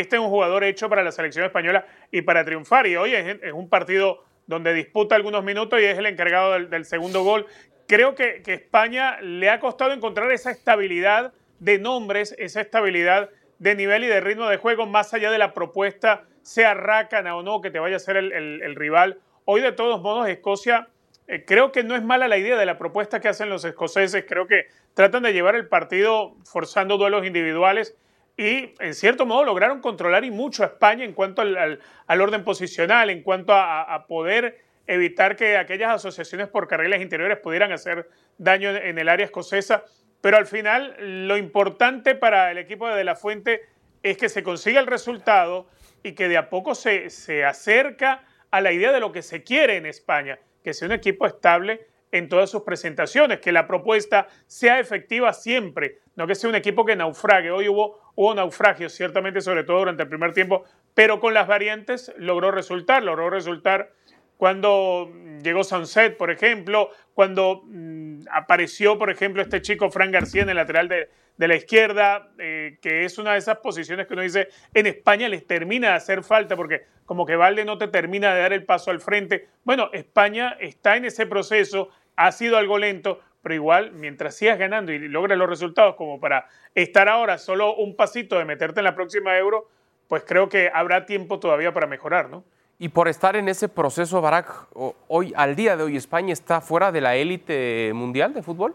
este es un jugador hecho para la selección española y para triunfar. Y hoy es, un partido donde disputa algunos minutos y es el encargado del, segundo gol. Creo que, España le ha costado encontrar esa estabilidad de nombres, esa estabilidad de nivel y de ritmo de juego, más allá de la propuesta sea Rácana o no, que te vaya a ser el, el rival. Hoy, de todos modos, Escocia eh, creo que no es mala la idea de la propuesta que hacen los escoceses. Creo que tratan de llevar el partido forzando duelos individuales y, en cierto modo, lograron controlar y mucho a España en cuanto al, orden posicional, en cuanto a, poder evitar que aquellas asociaciones por carriles interiores pudieran hacer daño en el área escocesa. Pero al final, lo importante para el equipo de De La Fuente es que se consiga el resultado y que de a poco se, se acerca a la idea de lo que se quiere en España que sea un equipo estable en todas sus presentaciones, que la propuesta sea efectiva siempre, no que sea un equipo que naufrague. Hoy hubo, hubo naufragios, ciertamente, sobre todo durante el primer tiempo, pero con las variantes logró resultar, logró resultar cuando llegó Sunset, por ejemplo, cuando mm, apareció, por ejemplo, este chico Fran García en el lateral de, de la izquierda, eh, que es una de esas posiciones que uno dice, en España les termina de hacer falta, porque como que Valde no te termina de dar el paso al frente. Bueno, España está en ese proceso, ha sido algo lento, pero igual, mientras sigas ganando y logres los resultados como para estar ahora solo un pasito de meterte en la próxima euro, pues creo que habrá tiempo todavía para mejorar, ¿no? Y por estar en ese proceso, Barack, hoy, al día de hoy, ¿España está fuera de la élite mundial de fútbol?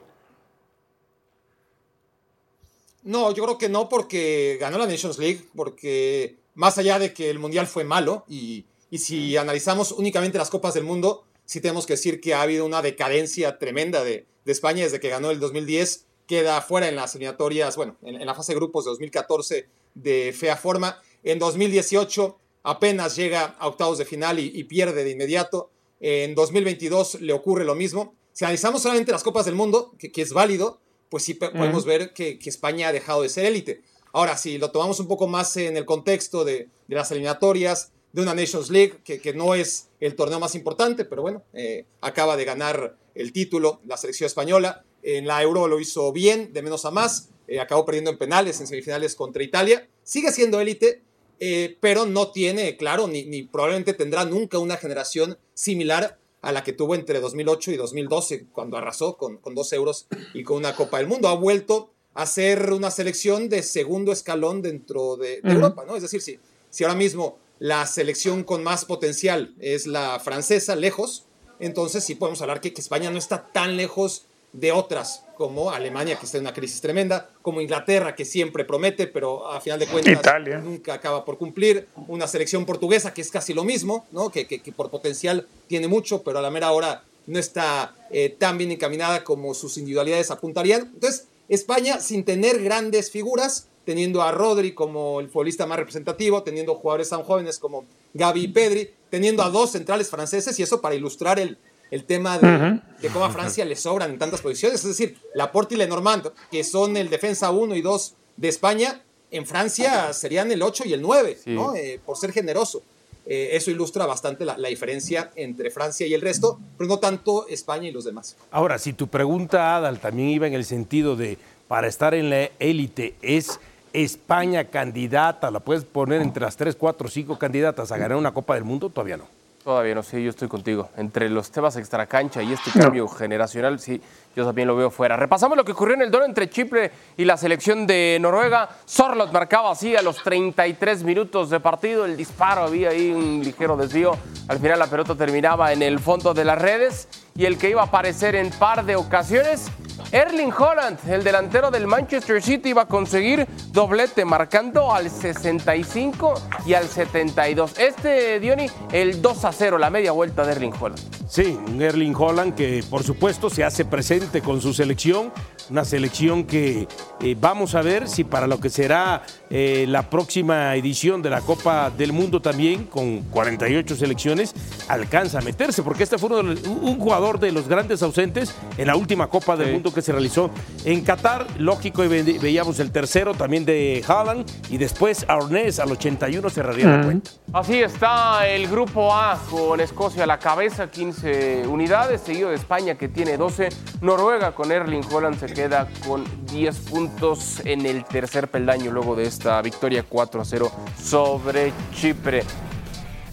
No, yo creo que no porque ganó la Nations League, porque más allá de que el Mundial fue malo, y, si analizamos únicamente las Copas del Mundo, sí tenemos que decir que ha habido una decadencia tremenda de, España desde que ganó el 2010, queda fuera en las eliminatorias, bueno, en, la fase de grupos de 2014 de fea forma. En 2018 apenas llega a octavos de final y, pierde de inmediato. En 2022 le ocurre lo mismo. Si analizamos solamente las Copas del Mundo, que es válido, pues sí podemos ver que, España ha dejado de ser élite. Ahora, si lo tomamos un poco más en el contexto de, las eliminatorias, de una Nations League, que, no es el torneo más importante, pero bueno, eh, acaba de ganar el título la selección española. En la Euro lo hizo bien, de menos a más. Eh, acabó perdiendo en penales, en semifinales contra Italia. Sigue siendo élite, eh, pero no tiene, claro, ni, ni probablemente tendrá nunca una generación similar a la que tuvo entre 2008 y 2012, cuando arrasó con, con dos euros y con una Copa del Mundo. Ha vuelto a ser una selección de segundo escalón dentro de, Europa, ¿no? Es decir, si, si ahora mismo la selección con más potencial es la francesa, lejos, entonces sí podemos hablar que, que España no está tan lejos de otras, como Alemania, que está en una crisis tremenda, como Inglaterra, que siempre promete, pero a final de cuentas nunca acaba por cumplir, una selección portuguesa, que es casi lo mismo, ¿no? que, que, por potencial tiene mucho, pero a la mera hora no está eh, tan bien encaminada como sus individualidades apuntarían. Entonces, España, sin tener grandes figuras, teniendo a Rodri como el futbolista más representativo, teniendo jugadores tan jóvenes como Gaby y Pedri, teniendo a dos centrales franceses, y eso para ilustrar el, el tema de, cómo a Francia le sobran en tantas posiciones. Es decir, Laporte y Lenormand, que son el defensa 1 y 2 de España, en Francia serían el 8 y el 9, ¿no? Eh, por ser generoso. Eh, eso ilustra bastante la, diferencia entre Francia y el resto, pero no tanto España y los demás. Ahora, si tu pregunta, Adal, también iba en el sentido de, para estar en la élite, ¿es España candidata? ¿La puedes poner entre las 3, 4, 5 candidatas a ganar una Copa del Mundo? Todavía no. Todavía no sé, yo estoy contigo. Entre los temas extracancha y este cambio generacional, sí, yo también lo veo fuera. Repasamos lo que ocurrió en el duelo entre Chipre y la selección de Noruega. Sorlot marcaba así a los 33 minutos de partido. El disparo había ahí un ligero desvío. Al final la pelota terminaba en el fondo de las redes y el que iba a aparecer en par de ocasiones Erling Holland, el delantero del Manchester City, iba a conseguir doblete marcando al 65 y al 72. Este, Diony, el 2 a 0, la media vuelta de Erling Holland. Sí, un Erling Holland que por supuesto se hace presente con su selección, una selección que eh, vamos a ver si para lo que será eh, la próxima edición de la Copa del Mundo también, con 48 selecciones, alcanza a meterse, porque este fue un jugador de los grandes ausentes en la última Copa del Mundo que se realizó en Qatar. Lógico, y veíamos el tercero también de Haaland y después Arnés al 81 cerraría la cuenta. Así está el grupo A con Escocia a la cabeza, 15 unidades, seguido de España que tiene 12. Noruega con Erling Holland se queda con 10 puntos en el tercer peldaño luego de esta victoria 4 a 0 sobre Chipre.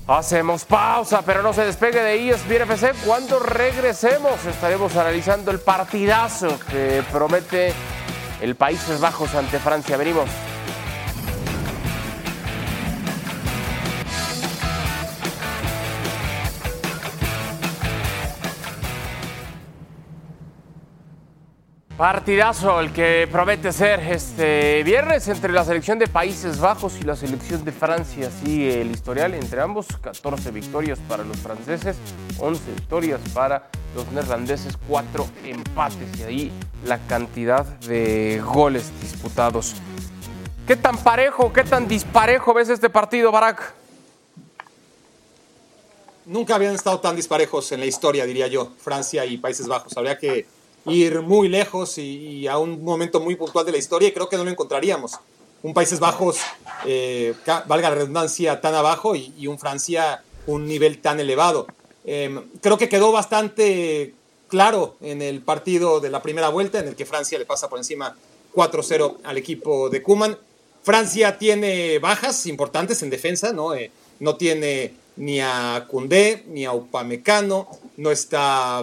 Hacemos pausa, pero no se despegue de ESPN FC. Cuando regresemos estaremos analizando el partidazo que promete el Países Bajos ante Francia. Venimos. Partidazo el que promete ser este viernes entre la selección de Países Bajos y la selección de Francia. Sigue el historial entre ambos, 14 victorias para los franceses, 11 victorias para los neerlandeses, 4 empates y ahí la cantidad de goles disputados. ¿Qué tan parejo, qué tan disparejo ves este partido, Barak? Nunca habían estado tan disparejos en la historia, diría yo, Francia y Países Bajos. Habría que ir muy lejos y, a un momento muy puntual de la historia y creo que no lo encontraríamos. Un Países Bajos, eh, valga la redundancia, tan abajo y, un Francia un nivel tan elevado. Em, creo que quedó bastante claro en el partido de la primera vuelta en el que Francia le pasa por encima 4-0 al equipo de Kuman. Francia tiene bajas importantes en defensa, ¿no? Eh, no tiene ni a Koundé, ni a Upamecano, no está.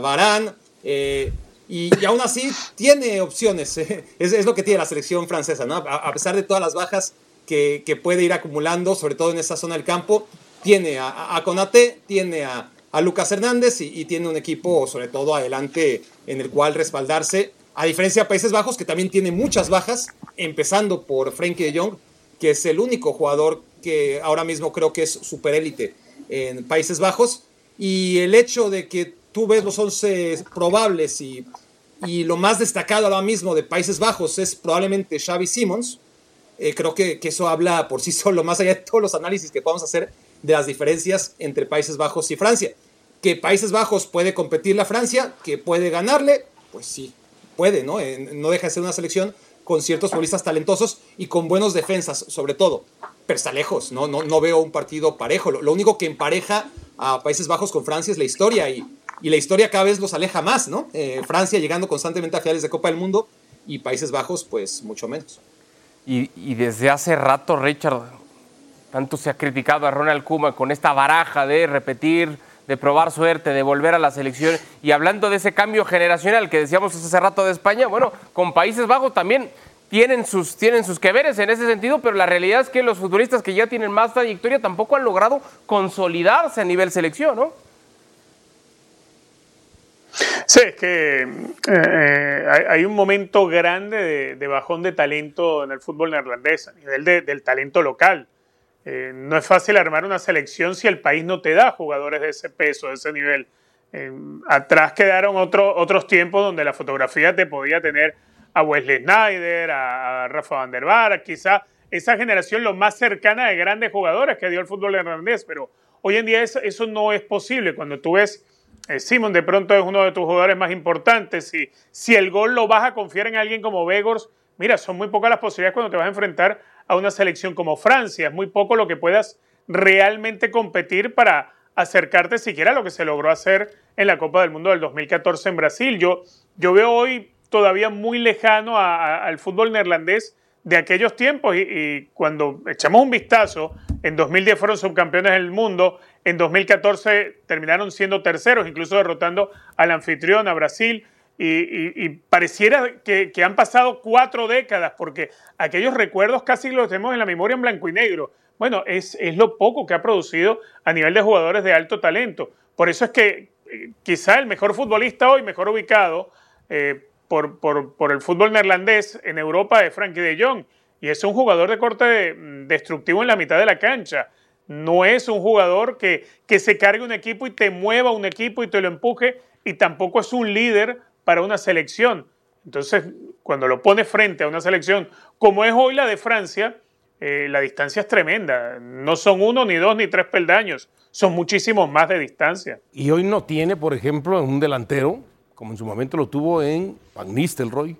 Eh, y, aún así tiene opciones. ¿eh? Es, lo que tiene la selección francesa, ¿no? A, pesar de todas las bajas que, puede ir acumulando, sobre todo en esa zona del campo, tiene a, a Conate, tiene a, Lucas Hernández y, tiene un equipo, sobre todo adelante, en el cual respaldarse. A diferencia de Países Bajos, que también tiene muchas bajas, empezando por Frenkie de Jong, que es el único jugador que ahora mismo creo que es superélite en Países Bajos. Y el hecho de que tú ves los 11 probables y, y lo más destacado ahora mismo de Países Bajos es probablemente Xavi Simons. Eh, creo que, que, eso habla por sí solo, más allá de todos los análisis que podemos hacer de las diferencias entre Países Bajos y Francia. Que Países Bajos puede competir la Francia, que puede ganarle, pues sí, puede, ¿no? no deja de ser una selección con ciertos futbolistas talentosos y con buenos defensas, sobre todo. Pero está lejos, ¿no? No, no veo un partido parejo. Lo, lo único que empareja a Países Bajos con Francia es la historia y y la historia cada vez los aleja más, ¿no? Eh, Francia llegando constantemente a finales de Copa del Mundo y Países Bajos, pues mucho menos. Y, desde hace rato, Richard, tanto se ha criticado a Ronald Kuma con esta baraja de repetir, de probar suerte, de volver a la selección. Y hablando de ese cambio generacional que decíamos hace rato de España, bueno, con Países Bajos también tienen sus, tienen sus que veres en ese sentido, pero la realidad es que los futbolistas que ya tienen más trayectoria tampoco han logrado consolidarse a nivel selección, ¿no? Sí, es que eh, eh, hay, un momento grande de, bajón de talento en el fútbol neerlandés, a nivel del talento local. Eh, no es fácil armar una selección si el país no te da jugadores de ese peso, de ese nivel. atrás quedaron otros tiempos donde la fotografía te podía tener a Wesley Snyder, a, Rafa van der Vaart, quizá esa generación lo más cercana de grandes jugadores que dio el fútbol neerlandés, pero hoy en día eso no es posible. Cuando tú ves Simon de pronto es uno de tus jugadores más importantes. y si el gol lo vas a confiar en alguien como Vegors, mira, son muy pocas las posibilidades cuando te vas a enfrentar a una selección como Francia. Es muy poco lo que puedas realmente competir para acercarte siquiera a lo que se logró hacer en la Copa del Mundo del 2014 en Brasil. Yo, yo veo hoy todavía muy lejano al fútbol neerlandés de aquellos tiempos y, cuando echamos un vistazo, en 2010 fueron subcampeones del mundo, en 2014 terminaron siendo terceros, incluso derrotando al anfitrión, a Brasil, y, pareciera que, han pasado cuatro décadas, porque aquellos recuerdos casi los tenemos en la memoria en blanco y negro. Bueno, es, lo poco que ha producido a nivel de jugadores de alto talento. Por eso es que eh, quizá el mejor futbolista hoy, mejor ubicado, eh, por, el fútbol neerlandés en Europa es Frankie de Jong. Y es un jugador de corte mm, destructivo en la mitad de la cancha. No es un jugador que, que se cargue un equipo y te mueva un equipo y te lo empuje. Y tampoco es un líder para una selección. Entonces, cuando lo pone frente a una selección como es hoy la de Francia, eh, la distancia es tremenda. No son uno, ni dos, ni tres peldaños. Son muchísimos más de distancia. Y hoy no tiene, por ejemplo, un delantero como en su momento lo tuvo en Van Nistelrooy,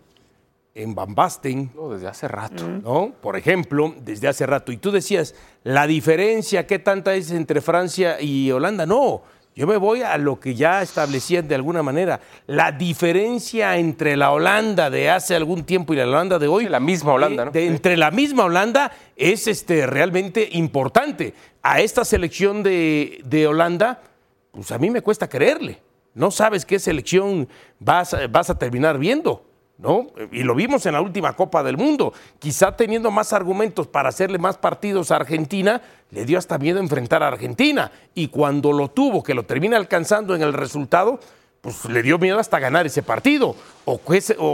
en Van Basten. No, desde hace rato. ¿no? Por ejemplo, desde hace rato. Y tú decías, la diferencia, ¿qué tanta es entre Francia y Holanda? No, yo me voy a lo que ya establecían de alguna manera. La diferencia entre la Holanda de hace algún tiempo y la Holanda de hoy. la misma Holanda, ¿no? Entre la misma Holanda es este, realmente importante. A esta selección de, de Holanda, pues a mí me cuesta creerle no sabes qué selección vas, vas a terminar viendo. ¿No? Y lo vimos en la última Copa del Mundo. Quizá teniendo más argumentos para hacerle más partidos a Argentina, le dio hasta miedo enfrentar a Argentina. Y cuando lo tuvo, que lo termina alcanzando en el resultado, pues le dio miedo hasta ganar ese partido. ¿O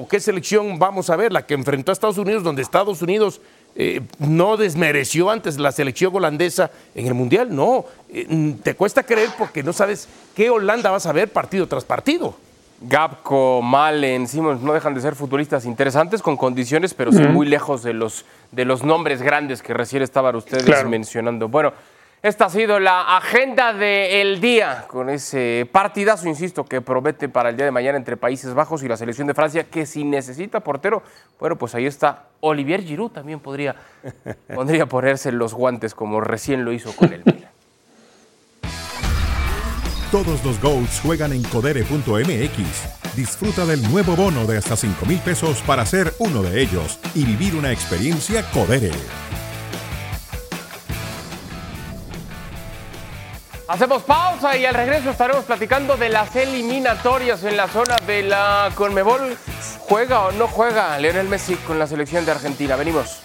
qué, selección vamos a ver? La que enfrentó a Estados Unidos, donde Estados Unidos eh, no desmereció antes la selección holandesa en el Mundial. No, eh, te cuesta creer porque no sabes qué Holanda vas a ver partido tras partido. Gapco, Malen, Simons no dejan de ser futbolistas interesantes con condiciones, pero sí muy lejos de los, de los nombres grandes que recién estaban ustedes mencionando. Bueno, esta ha sido la agenda del día con ese partidazo, insisto, que promete para el día de mañana entre Países Bajos y la selección de Francia, que si necesita portero, bueno, pues ahí está Olivier Giroud, también podría, podría ponerse los guantes como recién lo hizo con el Milan. Todos los goals juegan en codere.mx. Disfruta del nuevo bono de hasta 5 mil pesos para ser uno de ellos y vivir una experiencia Codere. Hacemos pausa y al regreso estaremos platicando de las eliminatorias en la zona de la Conmebol. ¿Juega o no juega Lionel Messi con la selección de Argentina? Venimos.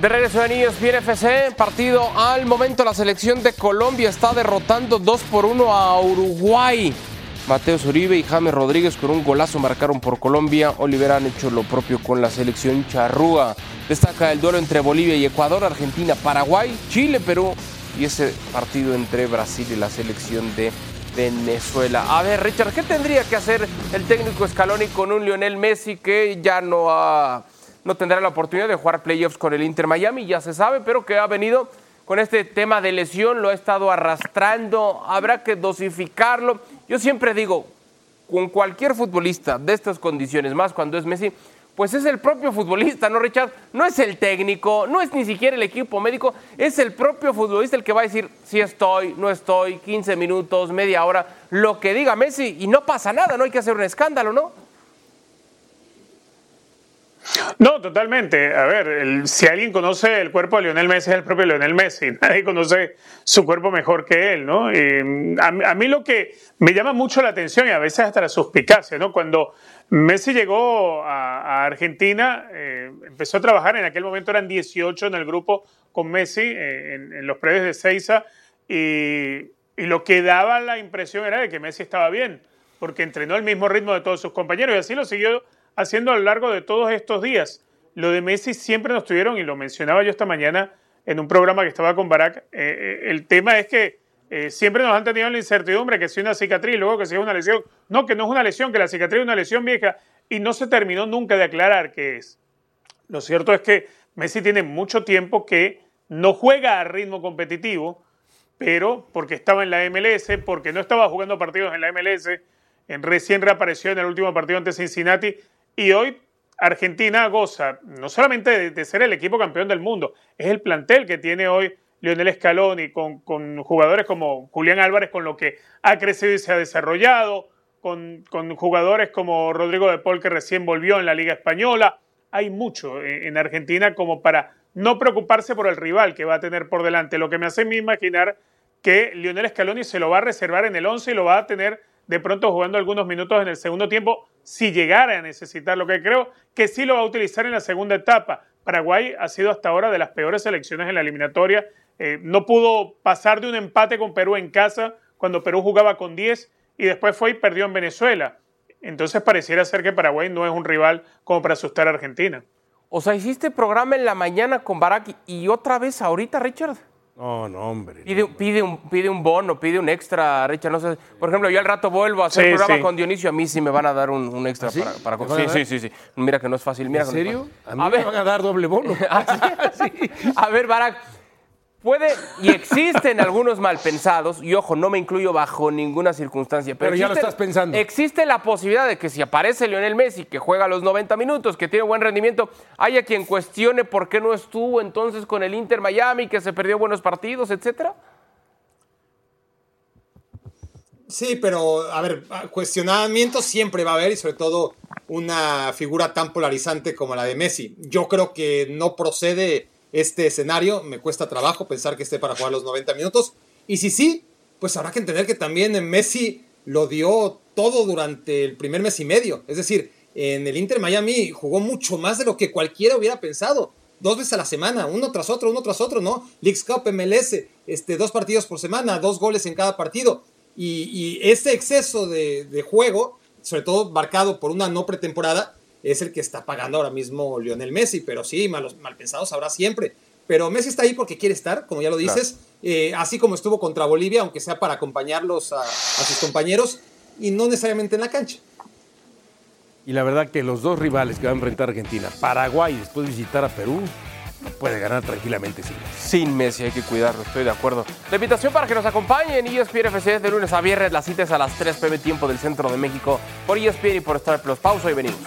De regreso de Niños, bien FC, partido al momento la selección de Colombia está derrotando 2 por 1 a Uruguay. Mateo Uribe y James Rodríguez con un golazo marcaron por Colombia. Oliver han hecho lo propio con la selección charrúa. Destaca el duelo entre Bolivia y Ecuador, Argentina, Paraguay, Chile, Perú y ese partido entre Brasil y la selección de Venezuela. A ver, Richard, ¿qué tendría que hacer el técnico Scaloni con un Lionel Messi que ya no ha no tendrá la oportunidad de jugar playoffs con el Inter Miami, ya se sabe, pero que ha venido con este tema de lesión, lo ha estado arrastrando, habrá que dosificarlo. Yo siempre digo, con cualquier futbolista de estas condiciones, más cuando es Messi, pues es el propio futbolista, ¿no, Richard? No es el técnico, no es ni siquiera el equipo médico, es el propio futbolista el que va a decir si estoy, no estoy, 15 minutos, media hora, lo que diga Messi y no pasa nada, no hay que hacer un escándalo, ¿no? No, totalmente. A ver, si alguien conoce el cuerpo de Lionel Messi es el propio Lionel Messi. Nadie conoce su cuerpo mejor que él, ¿no? a, mí lo que me llama mucho la atención y a veces hasta la suspicacia, ¿no? Cuando Messi llegó a, Argentina, eh, empezó a trabajar, en aquel momento eran 18 en el grupo con Messi, eh, en, los predios de Seiza, y, y lo que daba la impresión era de que Messi estaba bien, porque entrenó al mismo ritmo de todos sus compañeros y así lo siguió haciendo a lo largo de todos estos días. Lo de Messi siempre nos tuvieron, y lo mencionaba yo esta mañana en un programa que estaba con Barack, eh, eh, el tema es que eh, siempre nos han tenido la incertidumbre que si una cicatriz, luego que si es una lesión. No, que no es una lesión, que la cicatriz es una lesión vieja y no se terminó nunca de aclarar qué es. Lo cierto es que Messi tiene mucho tiempo que no juega a ritmo competitivo, pero porque estaba en la MLS, porque no estaba jugando partidos en la MLS, en, recién reapareció en el último partido ante Cincinnati, y hoy Argentina goza no solamente de, ser el equipo campeón del mundo, es el plantel que tiene hoy Lionel Scaloni con, con jugadores como Julián Álvarez, con lo que ha crecido y se ha desarrollado, con, con, jugadores como Rodrigo de Paul que recién volvió en la Liga Española. Hay mucho en Argentina como para no preocuparse por el rival que va a tener por delante, lo que me hace imaginar que Lionel Scaloni se lo va a reservar en el 11 y lo va a tener de pronto jugando algunos minutos en el segundo tiempo, si llegara a necesitar, lo que creo que sí lo va a utilizar en la segunda etapa. Paraguay ha sido hasta ahora de las peores selecciones en la eliminatoria. Eh, no pudo pasar de un empate con Perú en casa cuando Perú jugaba con 10 y después fue y perdió en Venezuela. Entonces pareciera ser que Paraguay no es un rival como para asustar a Argentina. O sea, hiciste programa en la mañana con Barak y otra vez ahorita, Richard. No, no, hombre. Pide, pide, un, pide un bono, pide un extra, Richard. No sé. Por ejemplo, yo al rato vuelvo a hacer el programa con Dionisio. A mí sí me van a dar un, extra ¿Ah, para. para sí, sí, sí, sí. Mira que no es fácil. Mira ¿En serio? A mí me van a dar doble bono. ¿Ah, a ver, Barak. Puede y existen algunos malpensados, y ojo, no me incluyo bajo ninguna circunstancia. Pero, ya lo estás pensando. Existe la posibilidad de que si aparece Lionel Messi, que juega los 90 minutos, que tiene buen rendimiento, haya quien cuestione por qué no estuvo entonces con el Inter Miami, que se perdió buenos partidos, etcétera. Sí, pero a ver, cuestionamiento siempre va a haber y sobre todo una figura tan polarizante como la de Messi. Yo creo que no procede este escenario. Me cuesta trabajo pensar que esté para jugar los 90 minutos. Y si sí, pues habrá que entender que también Messi lo dio todo durante el primer mes y medio. Es decir, en el Inter Miami jugó mucho más de lo que cualquiera hubiera pensado. Dos veces a la semana, uno tras otro, uno tras otro, ¿no? Leagues Cup, MLS, este, dos partidos por semana, dos goles en cada partido. Y, y ese exceso de, de juego, sobre todo marcado por una no pretemporada, es el que está pagando ahora mismo Lionel Messi. Pero sí, malos, mal pensados habrá siempre. Pero Messi está ahí porque quiere estar, como ya lo dices, eh, así como estuvo contra Bolivia, aunque sea para acompañarlos a, a sus compañeros y no necesariamente en la cancha. Y la verdad que los dos rivales que va a enfrentar Argentina, Paraguay y después visitar a Perú, no puede ganar tranquilamente sin Messi. Sin Messi hay que cuidarlo, estoy de acuerdo. La invitación para que nos acompañen en ESPN FC de lunes a viernes, las citas a las 3 pm tiempo del centro de México por ESPN y por Star Plus. Pausa y venimos.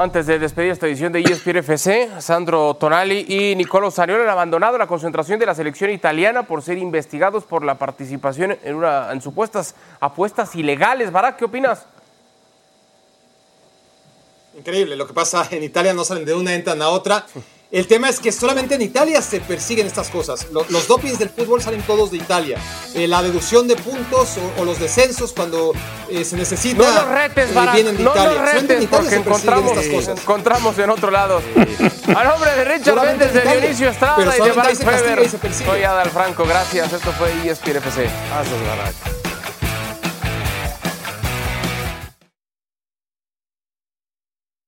Antes de despedir esta edición de ESPN FC, Sandro Tonali y Nicolo Saniolo han abandonado la concentración de la selección italiana por ser investigados por la participación en, una, en supuestas apuestas ilegales. Barak, ¿qué opinas? Increíble, lo que pasa en Italia no salen de una, entran a otra. El tema es que solamente en Italia se persiguen estas cosas. Lo- Los, dopings del fútbol salen todos de Italia. Eh, la deducción de puntos o, o los descensos cuando eh, se necesita No los retes, eh, vienen de no Italia. los Solamente en retes, Italia porque se persiguen encontramos, estas cosas. encontramos en otro lado. A nombre de Richard Méndez, de. Dionisio Estrada y de castiga Feber. Soy Adal Franco, gracias. Esto fue ESPN FC. Hazlos, Barak.